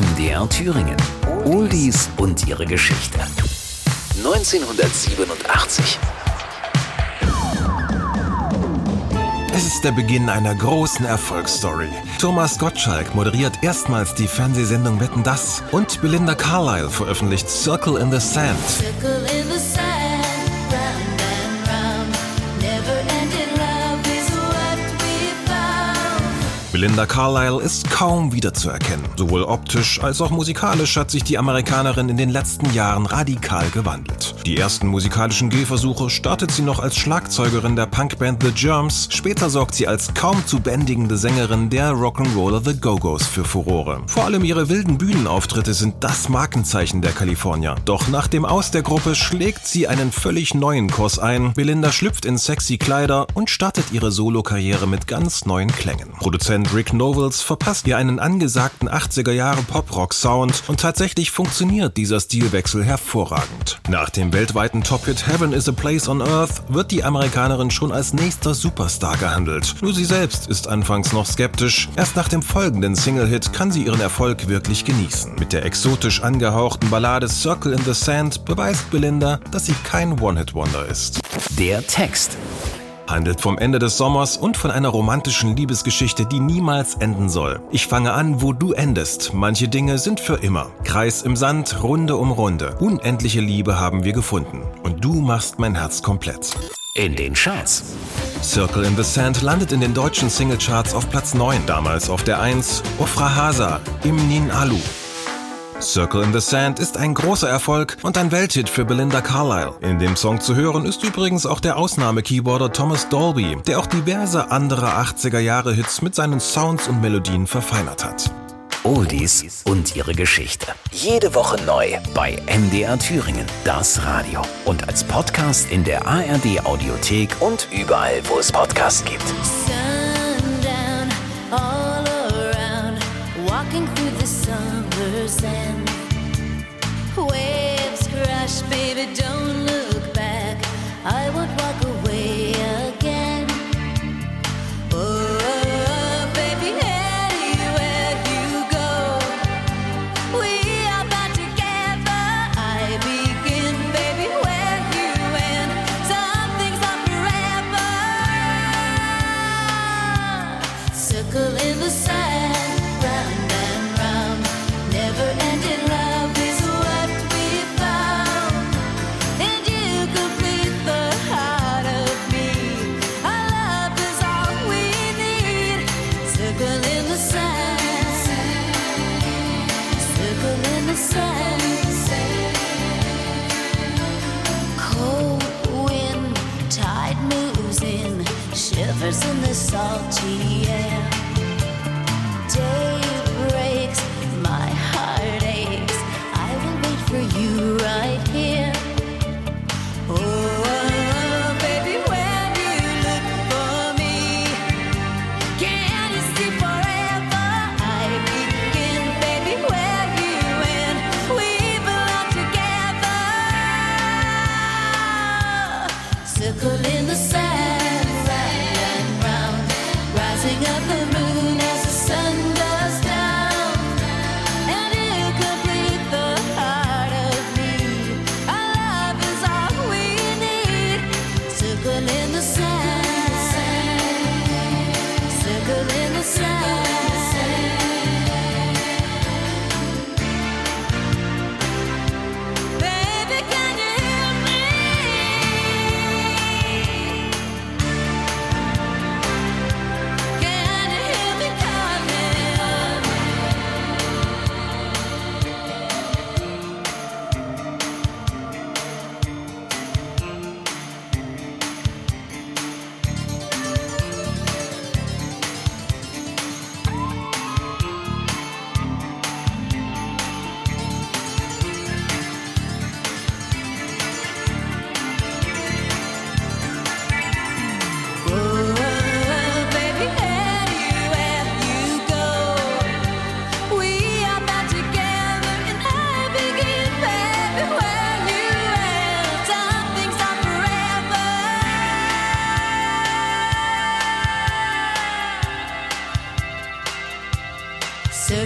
MDR Thüringen. Oldies und ihre Geschichte. 1987. Es ist der Beginn einer großen Erfolgsstory. Thomas Gottschalk moderiert erstmals die Fernsehsendung Wetten Das und Belinda Carlisle veröffentlicht Circle in the Sand. Belinda Carlisle ist kaum wiederzuerkennen. Sowohl optisch als auch musikalisch hat sich die Amerikanerin in den letzten Jahren radikal gewandelt. Die ersten musikalischen Gehversuche startet sie noch als Schlagzeugerin der Punkband The Germs. Später sorgt sie als kaum zu bändigende Sängerin der Rock'n'Roller The Go-Go's für Furore. Vor allem ihre wilden Bühnenauftritte sind das Markenzeichen der Kalifornier. Doch nach dem Aus der Gruppe schlägt sie einen völlig neuen Kurs ein. Belinda schlüpft in sexy Kleider und startet ihre Solokarriere mit ganz neuen Klängen. Produzent Rick Novels verpasst ihr einen angesagten 80er Jahre Pop-Rock-Sound und tatsächlich funktioniert dieser Stilwechsel hervorragend. Nach dem weltweiten Top-Hit Heaven is a Place on Earth wird die Amerikanerin schon als nächster Superstar gehandelt. Nur sie selbst ist anfangs noch skeptisch. Erst nach dem folgenden Single-Hit kann sie ihren Erfolg wirklich genießen. Mit der exotisch angehauchten Ballade Circle in the Sand beweist Belinda, dass sie kein One-Hit-Wonder ist. Der Text. Handelt vom Ende des Sommers und von einer romantischen Liebesgeschichte, die niemals enden soll. Ich fange an, wo du endest. Manche Dinge sind für immer. Kreis im Sand, Runde um Runde. Unendliche Liebe haben wir gefunden. Und du machst mein Herz komplett. In den Charts. Circle in the Sand landet in den deutschen Singlecharts auf Platz 9, damals auf der 1 Ofra Hasa, Imnin Alu. Circle in the Sand ist ein großer Erfolg und ein Welthit für Belinda Carlisle. In dem Song zu hören ist übrigens auch der Ausnahme-Keyboarder Thomas Dolby, der auch diverse andere 80er-Jahre-Hits mit seinen Sounds und Melodien verfeinert hat. Oldies und ihre Geschichte. Jede Woche neu bei MDR Thüringen, das Radio. Und als Podcast in der ARD Audiothek und überall, wo es Podcasts gibt. Waves crash, baby, don't look shivers in the